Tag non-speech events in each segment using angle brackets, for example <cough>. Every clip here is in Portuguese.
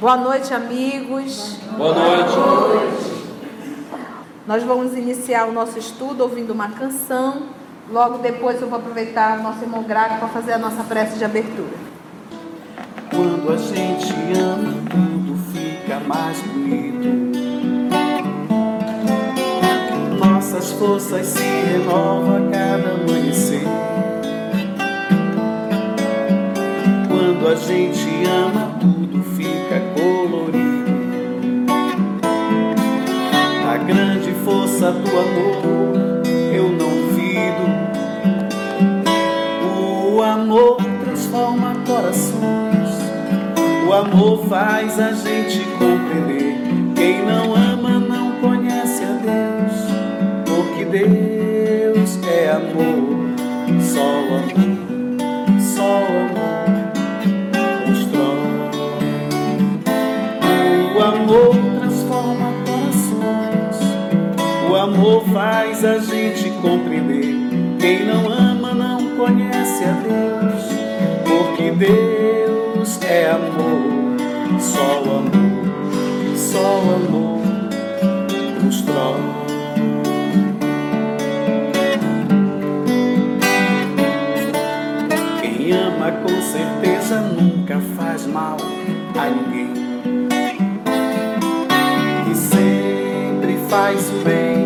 Boa noite, amigos. Boa noite. Nós vamos iniciar o nosso estudo ouvindo uma canção. Logo depois eu vou aproveitar o nosso irmão Graco para fazer a nossa prece de abertura. Quando a gente ama, tudo fica mais bonito. Nossas forças se renovam a cada amanhecer. Quando a gente ama, força do amor eu não duvido. O amor transforma corações. O amor faz a gente compreender. Faz a gente compreender. Quem não ama não conhece a Deus, porque Deus é amor. Só o amor, só o amor constrói. Quem ama com certeza nunca faz mal a ninguém. E sempre faz bem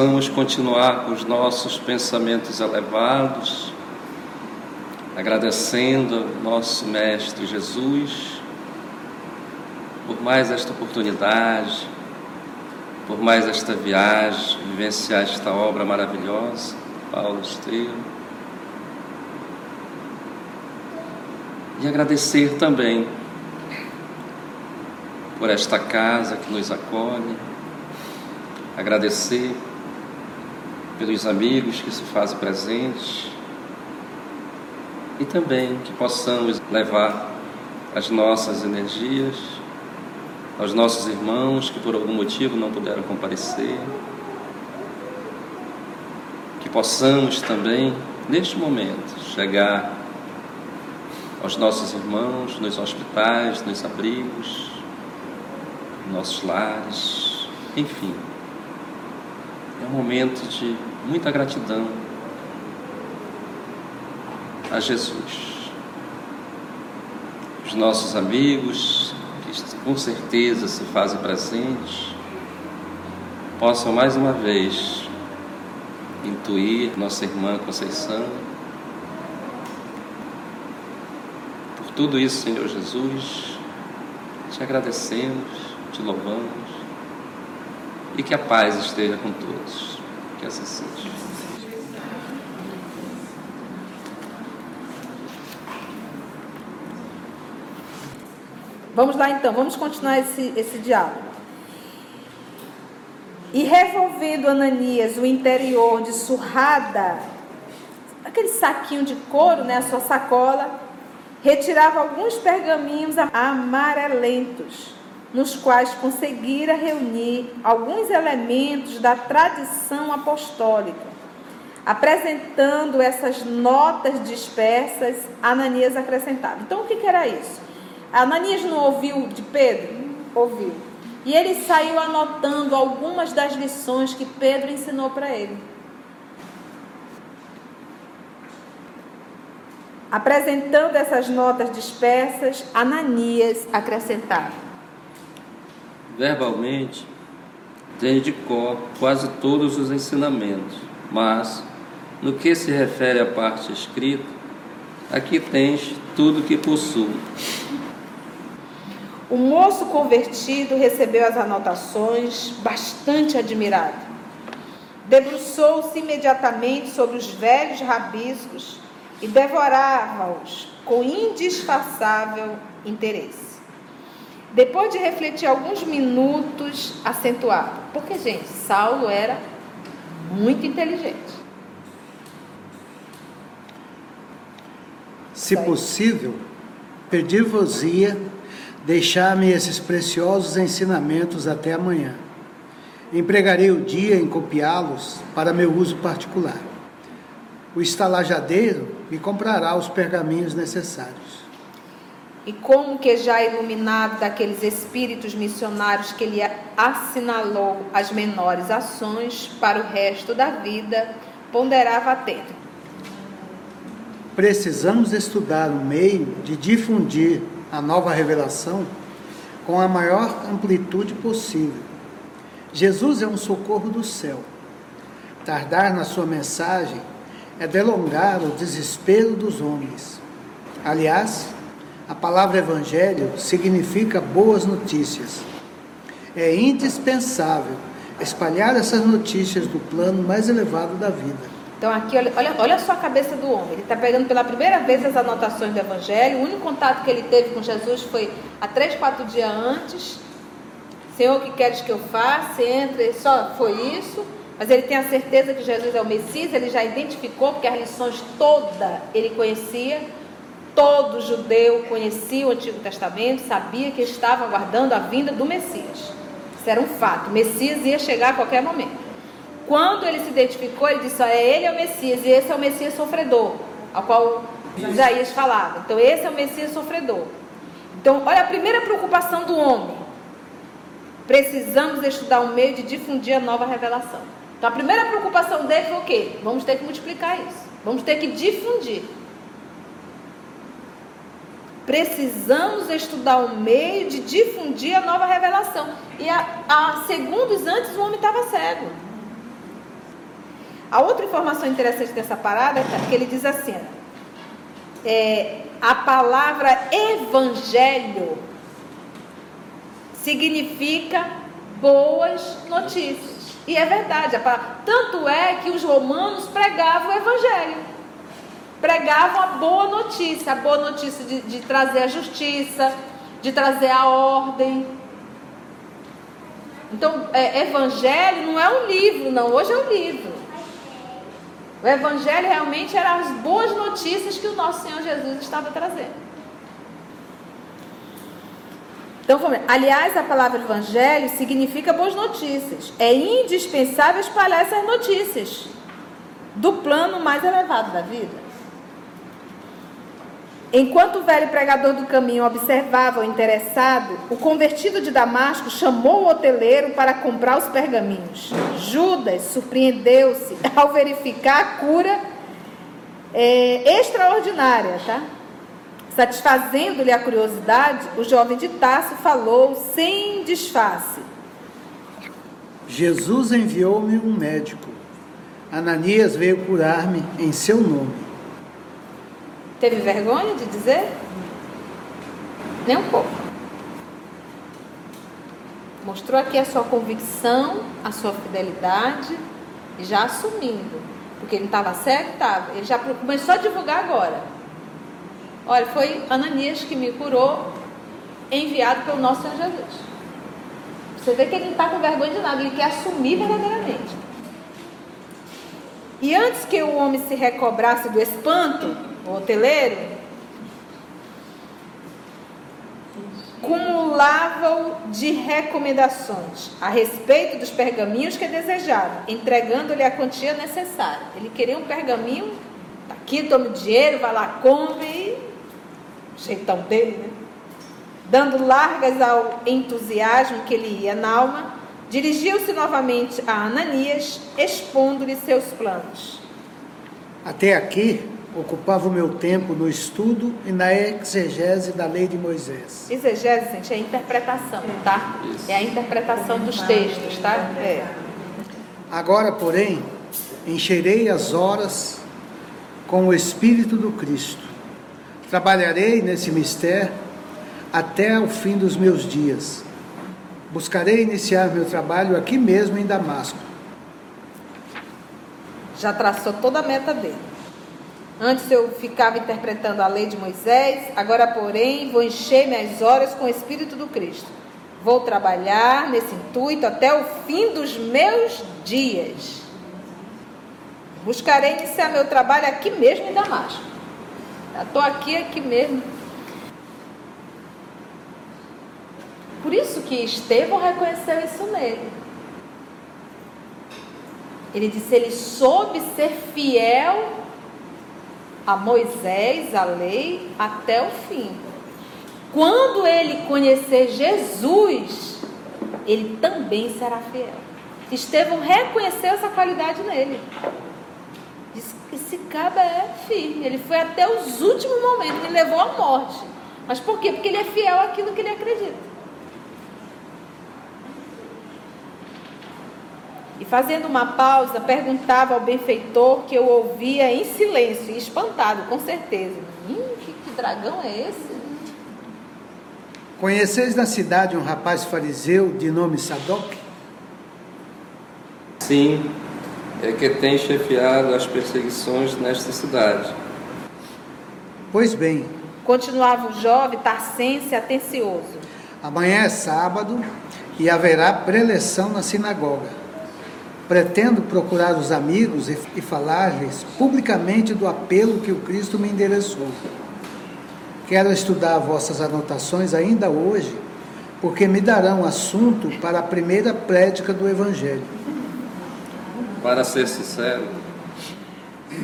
possamos continuar com os nossos pensamentos elevados, agradecendo nosso Mestre Jesus por mais esta oportunidade, por mais esta viagem, vivenciar esta obra maravilhosa, Paulo Esteiro. E agradecer também por esta casa que nos acolhe, agradecer pelos amigos que se fazem presentes e também que possamos levar as nossas energias aos nossos irmãos que por algum motivo não puderam comparecer. Que possamos também, neste momento, chegar aos nossos irmãos nos hospitais, nos abrigos, nossos lares, enfim. É um momento de muita gratidão a Jesus. Os nossos amigos, que com certeza se fazem presentes, possam mais uma vez intuir nossa irmã Conceição. Por tudo isso, Senhor Jesus, te agradecemos, te louvamos e que a paz esteja com todos. Que assim seja. Vamos lá então, vamos continuar esse, esse diálogo. E revolvendo Ananias o interior de surrada, aquele saquinho de couro, né, a sua sacola, retirava alguns pergaminhos amarelentos, nos quais conseguira reunir alguns elementos da tradição apostólica. Apresentando essas notas dispersas, Ananias acrescentava. Então, o que, que era isso? Ananias não ouviu de Pedro? Ouviu. E ele saiu anotando algumas das lições que Pedro ensinou para ele. Apresentando essas notas dispersas, Ananias acrescentava: Verbalmente, tenho de cor quase todos os ensinamentos, mas, no que se refere à parte escrita, aqui tens tudo que possuo. O moço convertido recebeu as anotações, bastante admirado. Debruçou-se imediatamente sobre os velhos rabiscos e devorava-os com indisfarçável interesse. Depois de refletir alguns minutos, acentuado, porque, gente, Saulo era muito inteligente. Se possível, pedir-vos-ia deixar-me esses preciosos ensinamentos até amanhã. Empregarei o dia em copiá-los para meu uso particular. O estalajadeiro me comprará os pergaminhos necessários. E como que já iluminado daqueles espíritos missionários que lhe assinalou as menores ações para o resto da vida, ponderava atento. Precisamos estudar um meio de difundir a nova revelação com a maior amplitude possível. Jesus é um socorro do céu. Tardar na sua mensagem é delongar o desespero dos homens. Aliás, a palavra evangelho significa boas notícias. É indispensável espalhar essas notícias do plano mais elevado da vida. Então aqui, olha, olha, só a cabeça do homem. Ele está pegando pela primeira vez as anotações do Evangelho. O único contato que ele teve com Jesus foi há três, quatro dias antes. Senhor, o que queres que eu faça? Entra, só foi isso. Mas ele tem a certeza que Jesus é o Messias. Ele já identificou, porque as lições toda ele conhecia. Todo judeu conhecia o Antigo Testamento, sabia que estava aguardando a vinda do Messias. Isso era um fato. O Messias ia chegar a qualquer momento. Quando ele se identificou, ele disse: é ele é o Messias e esse é o Messias sofredor, ao qual Isaías falava. Então, esse é o Messias sofredor. Então, olha a primeira preocupação do homem. Precisamos estudar um meio de difundir a nova revelação. Então, a primeira preocupação dele foi o quê? Vamos ter que multiplicar isso. Vamos ter que difundir. Precisamos estudar um meio de difundir a nova revelação. E há, segundos antes o homem estava cego. A outra informação interessante dessa parada é que ele diz assim: é, a palavra evangelho significa boas notícias. E é verdade, tanto é que os romanos pregavam o evangelho pregavam a boa notícia, a boa notícia de, de trazer a justiça, de trazer a ordem. Então, é, evangelho não é um livro, não, hoje é um livro. O evangelho realmente eram as boas notícias que o nosso Senhor Jesus estava trazendo. Então, aliás, a palavra evangelho significa boas notícias. É indispensável espalhar essas notícias do plano mais elevado da vida. Enquanto o velho pregador do caminho observava o interessado, o convertido de Damasco chamou o hoteleiro para comprar os pergaminhos. Judas surpreendeu-se ao verificar a cura é, extraordinária, tá? Satisfazendo-lhe a curiosidade, o jovem de Tasso falou sem disfarce. Jesus enviou-me um médico. Ananias veio curar-me em seu nome. Teve vergonha de dizer? Nem um pouco. Mostrou aqui a sua convicção, a sua fidelidade, e já assumindo. Porque ele não estava certo? Estava. Ele já começou a divulgar agora. Olha, foi Ananias que me curou, enviado pelo nosso Senhor Jesus. Você vê que ele não está com vergonha de nada, ele quer assumir verdadeiramente. E antes que o homem se recobrasse do espanto, o hoteleiro, cumulava-o de recomendações a respeito dos pergaminhos que desejava, entregando-lhe a quantia necessária. Ele queria um pergaminho, tá aqui, tome dinheiro, vá lá, compre, jeitão dele, né? Dando largas ao entusiasmo que lhe ia na alma, dirigiu-se novamente a Ananias, expondo-lhe seus planos. Até aqui, ocupava o meu tempo no estudo e na exegese da lei de Moisés. Exegese, gente, é a interpretação, tá? Isso. É a interpretação dos textos, tá? É. Agora, porém, encherei as horas com o Espírito do Cristo. Trabalharei nesse mistério até o fim dos meus dias. Buscarei iniciar meu trabalho aqui mesmo em Damasco. Já traçou toda a meta dele. Antes eu ficava interpretando a lei de Moisés, agora, porém, vou encher minhas horas com o Espírito do Cristo. Vou trabalhar nesse intuito até o fim dos meus dias. Buscarei iniciar meu trabalho aqui mesmo em Damasco. Estou aqui, aqui mesmo. Por isso que Estevão reconheceu isso nele. Ele disse: ele soube ser fiel a Moisés, a lei, até o fim. Quando ele conhecer Jesus, ele também será fiel. Estevão reconheceu essa qualidade nele. Disse que esse cara é firme. Ele foi até os últimos momentos, ele levou à morte. Mas por quê? Porque ele é fiel àquilo que ele acredita. Fazendo uma pausa, perguntava ao benfeitor que eu ouvia em silêncio, e espantado, com certeza. Hum, que, que dragão é esse? Conheceis na cidade um rapaz fariseu de nome Sadoc? Sim, é que tem chefiado as perseguições nesta cidade. Pois bem, Continuava o jovem, tarcense, atencioso. amanhã é sábado e haverá preleção na sinagoga. Pretendo procurar os amigos e, e falar-lhes publicamente do apelo que o Cristo me endereçou. Quero estudar vossas anotações ainda hoje, porque me darão assunto para a primeira prédica do Evangelho. Para ser sincero,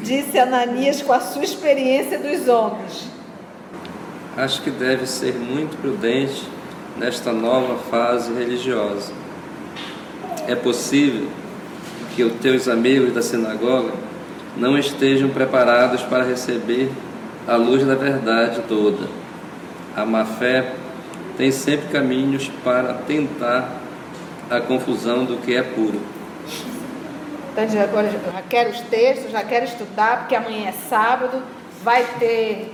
Disse Ananias com a sua experiência dos homens. acho que deve ser muito prudente nesta nova fase religiosa. É possível que os teus amigos da sinagoga não estejam preparados para receber a luz da verdade toda. A má fé tem sempre caminhos para tentar a confusão do que é puro. Então, já- já quero os textos, já quero estudar, porque amanhã é sábado, vai ter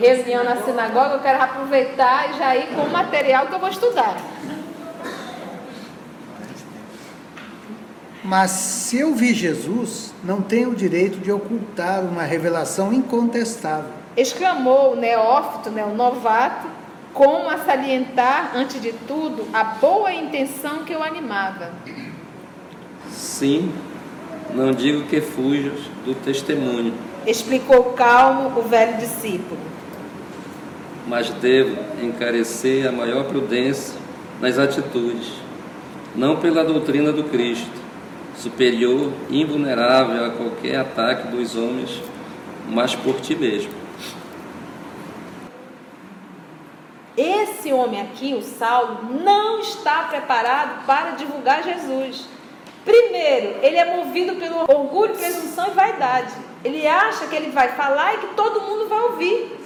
reunião na sinagoga, eu quero aproveitar e já ir com o material que eu vou estudar. Mas se eu vi Jesus, não tenho o direito de ocultar uma revelação incontestável. Exclamou o neófito, né, o novato, como a salientar, antes de tudo, a boa intenção que o animava. Sim, não digo que fujas do testemunho, Explicou calmo o velho discípulo. mas devo encarecer a maior prudência nas atitudes, não pela doutrina do Cristo, superior invulnerável a qualquer ataque dos homens, mas por ti mesmo. Esse homem aqui, o Saulo, não está preparado para divulgar Jesus. Primeiro, ele é movido pelo orgulho, presunção e vaidade. Ele acha que ele vai falar e que todo mundo vai ouvir.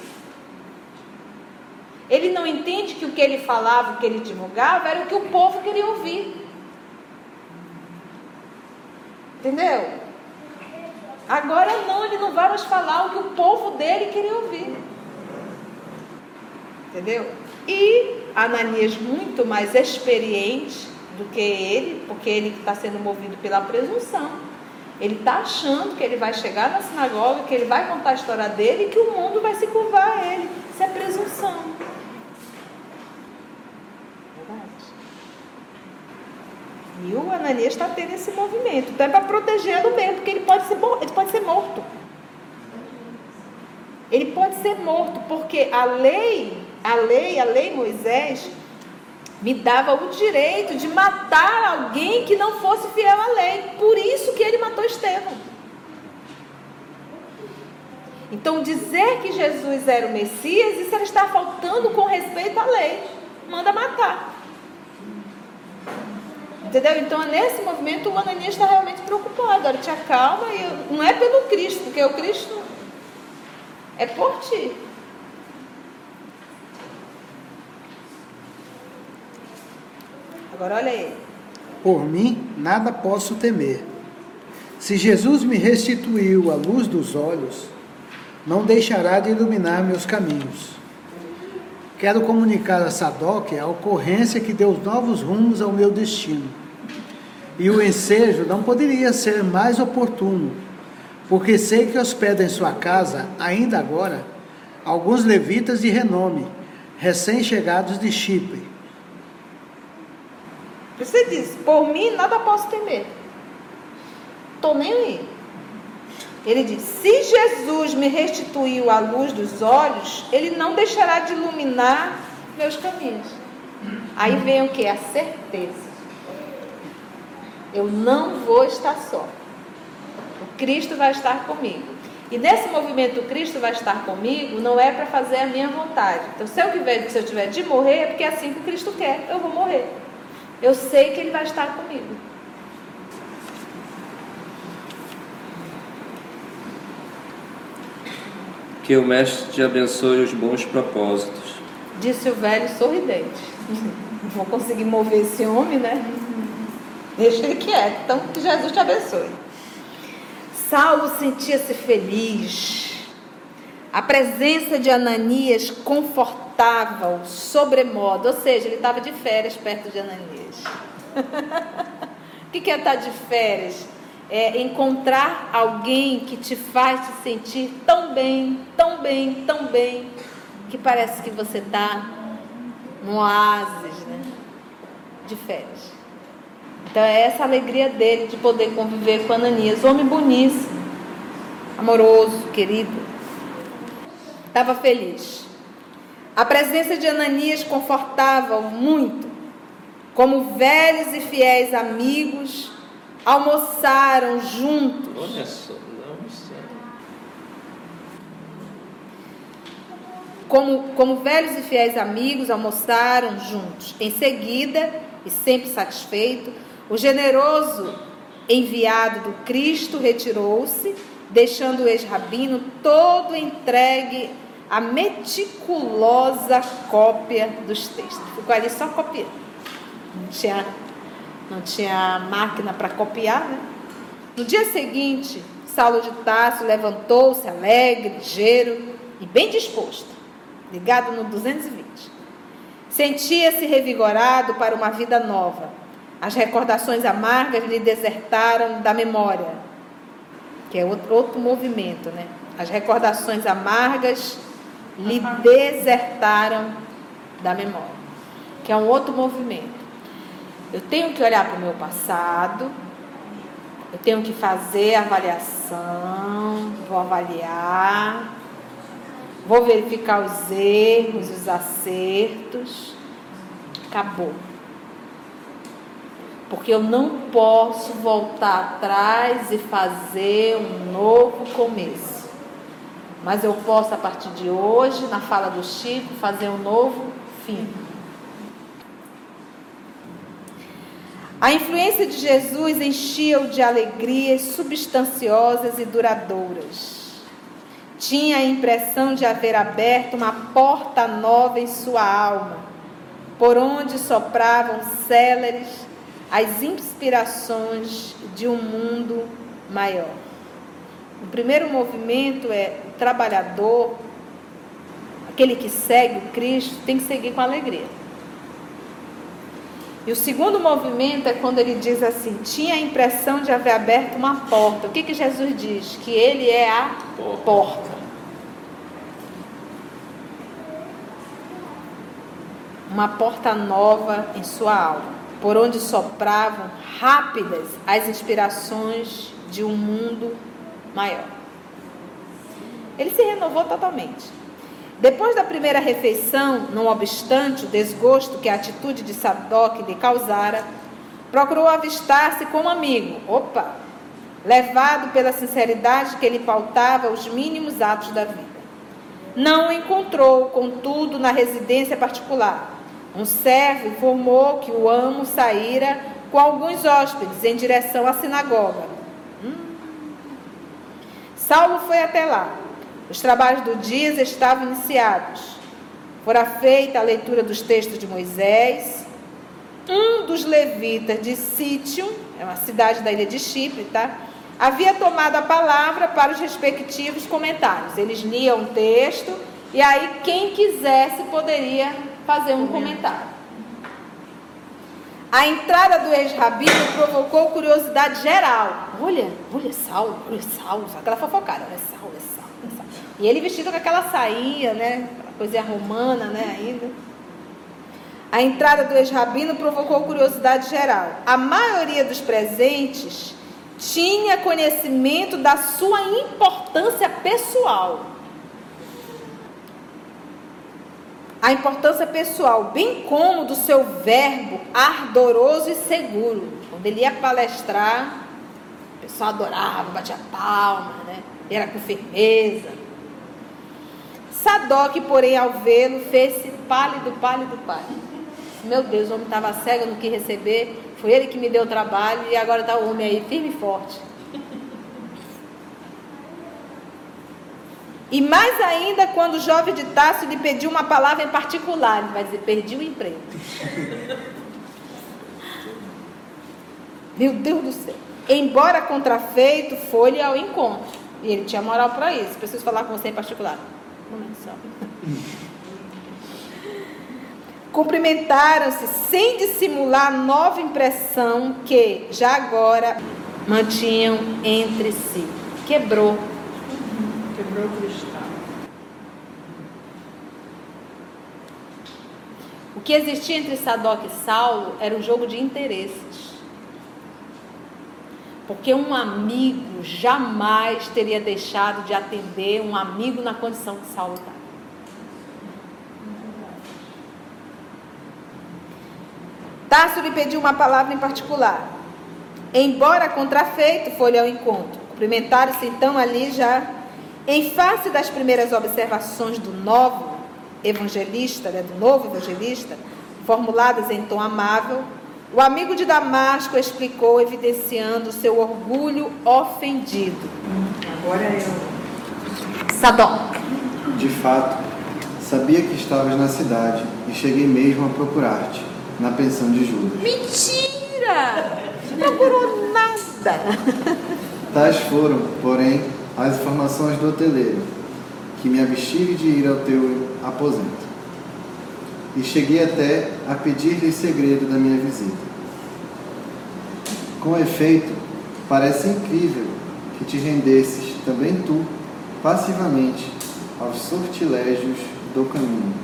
Ele não entende que o que ele falava, o que ele divulgava, era o que o povo queria ouvir. Entendeu? Agora não, ele não vai mais falar o que o povo dele queria ouvir. Entendeu? E Ananias, muito mais experiente do que ele, porque ele está sendo movido pela presunção. Ele está achando que ele vai chegar na sinagoga, que ele vai contar a história dele e que o mundo vai se curvar a ele. Isso é presunção. Verdade. E o Ananias está tendo esse movimento. Então é para protegê-lo mesmo, porque ele pode, ser, ele pode ser morto. Ele pode ser morto, porque a lei, a lei, a lei Moisés, me dava o direito de matar alguém que não fosse fiel à lei. Por isso que ele matou Estevão. Então, dizer que Jesus era o Messias, isso era estar faltando com respeito à lei. Manda matar. Entendeu? Então, nesse movimento, o Ananias está realmente preocupado. Agora, te acalma, e não é pelo Cristo, porque o Cristo é por ti. Agora, olha aí. Por mim, nada posso temer. Se Jesus me restituiu a luz dos olhos, não deixará de iluminar meus caminhos. Quero comunicar a Sadoc a ocorrência que deu novos rumos ao meu destino. E o ensejo não poderia ser mais oportuno, porque sei que hospeda em sua casa, ainda agora, alguns levitas de renome, recém-chegados de Chipre. Você diz, por mim nada posso temer. Estou nem aí. Ele diz: Se Jesus me restituiu a luz dos olhos, ele não deixará de iluminar meus caminhos. Aí vem o que? A certeza. Eu não vou estar só. O Cristo vai estar comigo. E nesse movimento, o Cristo vai estar comigo, não é para fazer a minha vontade. Então, se eu, tiver, se eu tiver de morrer, é porque é assim que o Cristo quer, eu vou morrer. Eu sei que Ele vai estar comigo. Que o Mestre te abençoe os bons propósitos. Disse o velho sorridente. Não <laughs> vou conseguir mover esse homem, né? Deixa ele quieto. Então, que Jesus te abençoe. Saulo sentia-se feliz. A presença de Ananias confortava-o sobremodo. Ou seja, ele estava de férias perto de Ananias. <laughs> o que é estar de férias? é encontrar alguém que te faz te sentir tão bem, tão bem, tão bem, que parece que você está no oásis, né? De férias. Então é essa alegria dele de poder conviver com Ananias, homem boníssimo, amoroso, querido. Estava feliz. A presença de Ananias confortava-o muito, como velhos e fiéis amigos almoçaram juntos. Olha só, não sei. Como, como velhos e fiéis amigos, almoçaram juntos. Em seguida, e sempre satisfeito, o generoso enviado do Cristo retirou-se, deixando o ex-rabino todo entregue à meticulosa cópia dos textos. Ficou ali só copiando. Não tinha não tinha máquina para copiar, né? No dia seguinte, Saulo de Tarso levantou-se alegre, ligeiro e bem disposto, ligado no 220. Sentia-se revigorado para uma vida nova. As recordações amargas lhe desertaram da memória, que é outro, outro movimento, né? As recordações amargas lhe desertaram da memória, que é um outro movimento. Eu tenho que olhar para o meu passado, eu tenho que fazer avaliação, vou avaliar, vou verificar os erros, os acertos. Acabou. Porque eu não posso voltar atrás e fazer um novo começo. Mas eu posso, a partir de hoje, na fala do Chico, fazer um novo fim. A influência de Jesus enchia-o de alegrias substanciosas e duradouras. Tinha a impressão de haver aberto uma porta nova em sua alma, por onde sopravam céleres as inspirações de um mundo maior. O primeiro movimento é o trabalhador, aquele que segue o Cristo, tem que seguir com alegria. E o segundo movimento é quando ele diz assim: tinha a impressão de haver aberto uma porta. O que, que Jesus diz? Que ele é a porta. Uma porta nova em sua alma, por onde sopravam rápidas as inspirações de um mundo maior. Ele se renovou totalmente. Depois da primeira refeição, não obstante o desgosto que a atitude de Sadoc lhe causara, procurou avistar-se com um amigo. Opa! levado pela sinceridade que ele pautava os mínimos atos da vida. Não o encontrou, contudo, na residência particular. Um servo informou que o amo saíra com alguns hóspedes em direção à sinagoga. Hum. Saulo foi até lá. Os trabalhos do dia estavam iniciados. Fora feita a leitura dos textos de Moisés. Um dos levitas de Sítium, é uma cidade da ilha de Chipre, tá? Havia tomado a palavra para os respectivos comentários. Eles liam o texto e aí quem quisesse poderia fazer um comentário. A entrada do ex-rabino provocou curiosidade geral. Olha, olha Saulo, olha Saulo, aquela fofocada, olha Saulo, olha Saulo, olha Saulo. E ele vestido com aquela sainha, né? coisa romana, né, ainda. A entrada do ex-rabino provocou curiosidade geral. A maioria dos presentes tinha conhecimento da sua importância pessoal. A importância pessoal, bem como do seu verbo ardoroso e seguro. Quando ele ia palestrar, o pessoal adorava, batia palma, né? Era com firmeza. Sadoc, porém, ao vê-lo, fez-se pálido, pálido, pálido. Meu Deus, o homem estava cego, não quis receber. Foi ele que me deu o trabalho e agora está o homem aí, firme e forte. E mais ainda quando o jovem de Tássio lhe pediu uma palavra em particular, ele vai dizer, perdi o emprego. Meu Deus do céu. Embora contrafeito, foi-lhe ao encontro. E ele tinha moral para isso. Preciso falar com você em particular. Cumprimentaram-se sem dissimular a nova impressão que já agora mantinham entre si. Quebrou. Quebrou o que existia entre Sadoc e Saulo era um jogo de interesses. Porque um amigo jamais teria deixado de atender um amigo na condição que Saulo estava. Tássio lhe pediu uma palavra em particular. Embora contrafeito, foi-lhe ao encontro. Cumprimentaram-se então ali já, em face das primeiras observações do novo evangelista, né, do novo evangelista, formuladas em tom amável, o amigo de Damasco explicou, evidenciando seu orgulho ofendido. Agora eu. Sadó. De fato, sabia que estavas na cidade e cheguei mesmo a procurar-te, na pensão de Judas. Mentira! Não procurou nada. Tais foram, porém, as informações do hoteleiro, que me abstive de ir ao teu aposento e cheguei até a pedir-lhe segredo da minha visita. Com efeito, parece incrível que te rendesses, também tu, passivamente, aos sortilégios do caminho.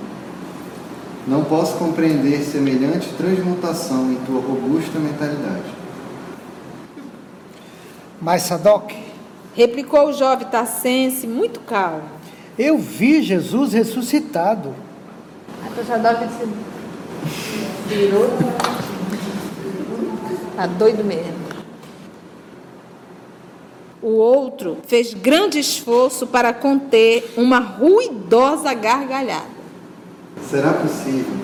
Não posso compreender semelhante transmutação em tua robusta mentalidade. Mas Sadoc, replicou o jovem Tassense, muito calmo. Eu vi Jesus ressuscitado o Sadoc disse, virou. Tá doido mesmo. O outro fez grande esforço para conter uma ruidosa gargalhada. Será possível?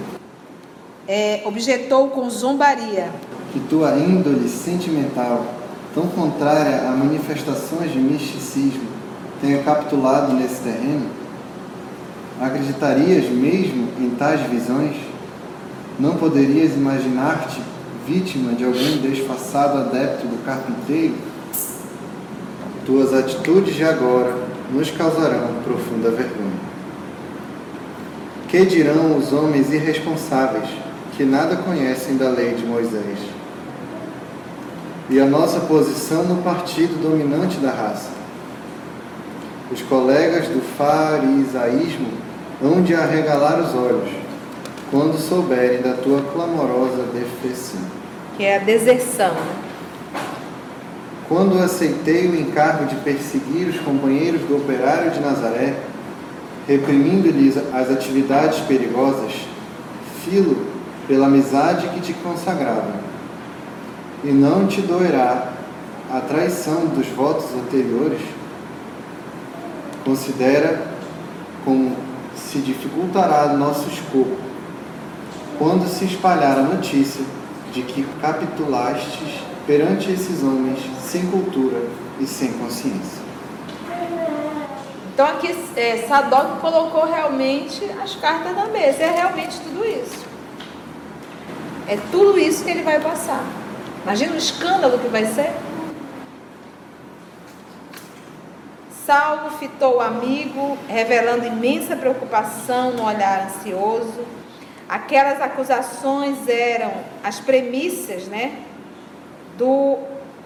É, objetou com zombaria. Que tua índole sentimental, tão contrária a manifestações de misticismo, tenha capitulado nesse terreno? Acreditarias mesmo em tais visões? Não poderias imaginar-te vítima de algum desfaçado adepto do carpinteiro? Tuas atitudes de agora nos causarão profunda vergonha. Que dirão os homens irresponsáveis que nada conhecem da lei de Moisés? E a nossa posição no partido dominante da raça? Os colegas do farisaísmo hão de arregalar os olhos quando souberem da tua clamorosa defeição. Que é a deserção. Quando aceitei o encargo de perseguir os companheiros do operário de Nazaré, reprimindo-lhes as atividades perigosas, filo pela amizade que te consagrava. E não te doerá a traição dos votos anteriores, considera como se dificultará nosso escopo quando se espalhar a notícia de que capitulastes perante esses homens sem cultura e sem consciência. Então aqui é, Sadoc colocou realmente as cartas na mesa, é realmente tudo isso. É tudo isso que ele vai passar. Imagina o escândalo que vai ser. Saulo fitou o amigo, revelando imensa preocupação no olhar ansioso. Aquelas acusações eram as premissas, né, do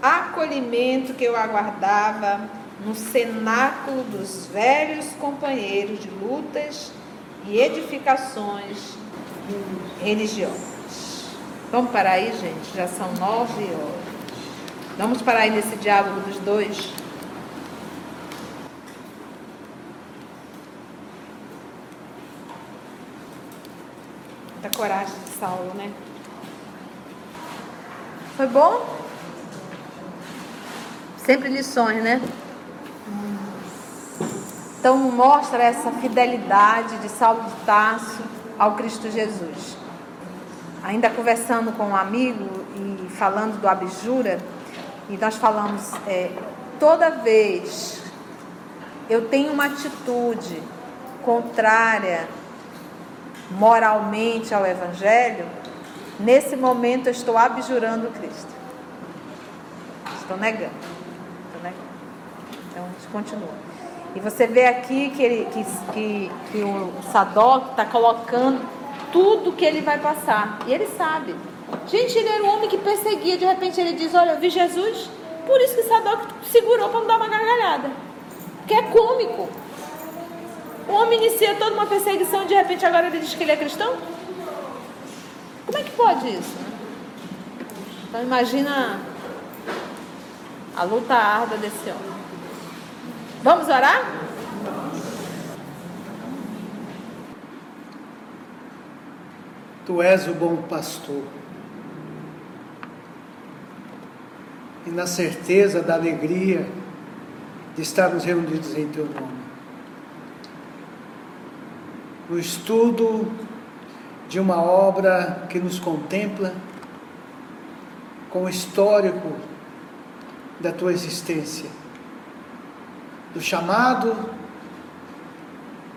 acolhimento que eu aguardava no cenáculo dos velhos companheiros de lutas e edificações religiosas. Vamos parar aí, gente? Já são nove horas. Vamos parar aí nesse diálogo dos dois. Muita coragem de Saulo, né? Foi bom? Sempre lições, né? Então mostra essa fidelidade de Saulo de Tarso ao Cristo Jesus. Ainda conversando com um amigo e falando do abjura, e nós falamos, é, toda vez eu tenho uma atitude contrária moralmente ao Evangelho, nesse momento eu estou abjurando Cristo. Estou negando. Estou negando. Então a gente continua. E você vê aqui que, ele, que, que, que o Sadoc está colocando tudo que ele vai passar. E ele sabe. Gente, ele era um homem que perseguia. De repente ele diz: Olha, eu vi Jesus. Por isso que Sadoc segurou para não dar uma gargalhada. Que é cômico. O homem inicia toda uma perseguição de repente agora ele diz que ele é cristão? Como é que pode isso? Né? Então imagina a luta árdua desse homem. Vamos orar? Tu és o bom pastor. E na certeza da alegria de estarmos reunidos em teu nome. No estudo de uma obra que nos contempla com o histórico da tua existência, do chamado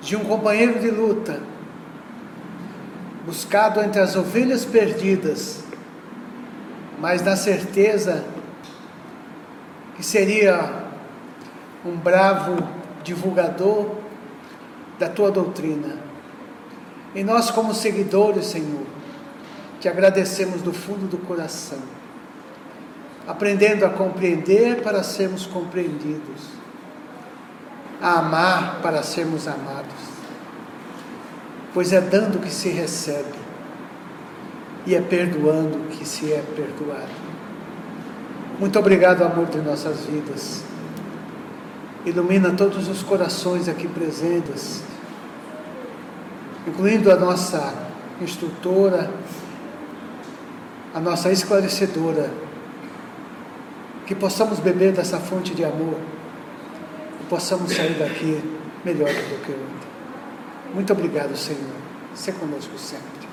de um companheiro de luta, buscado entre as ovelhas perdidas, mas na certeza que seria um bravo divulgador da tua doutrina. E nós, como seguidores, Senhor, te agradecemos do fundo do coração, aprendendo a compreender para sermos compreendidos, a amar para sermos amados, pois é dando que se recebe e é perdoando que se é perdoado. Muito obrigado, amor de nossas vidas. Ilumina todos os corações aqui presentes incluindo a nossa instrutora, a nossa esclarecedora, que possamos beber dessa fonte de amor e possamos sair daqui melhor do que ontem. Muito obrigado, Senhor. Seja conosco sempre.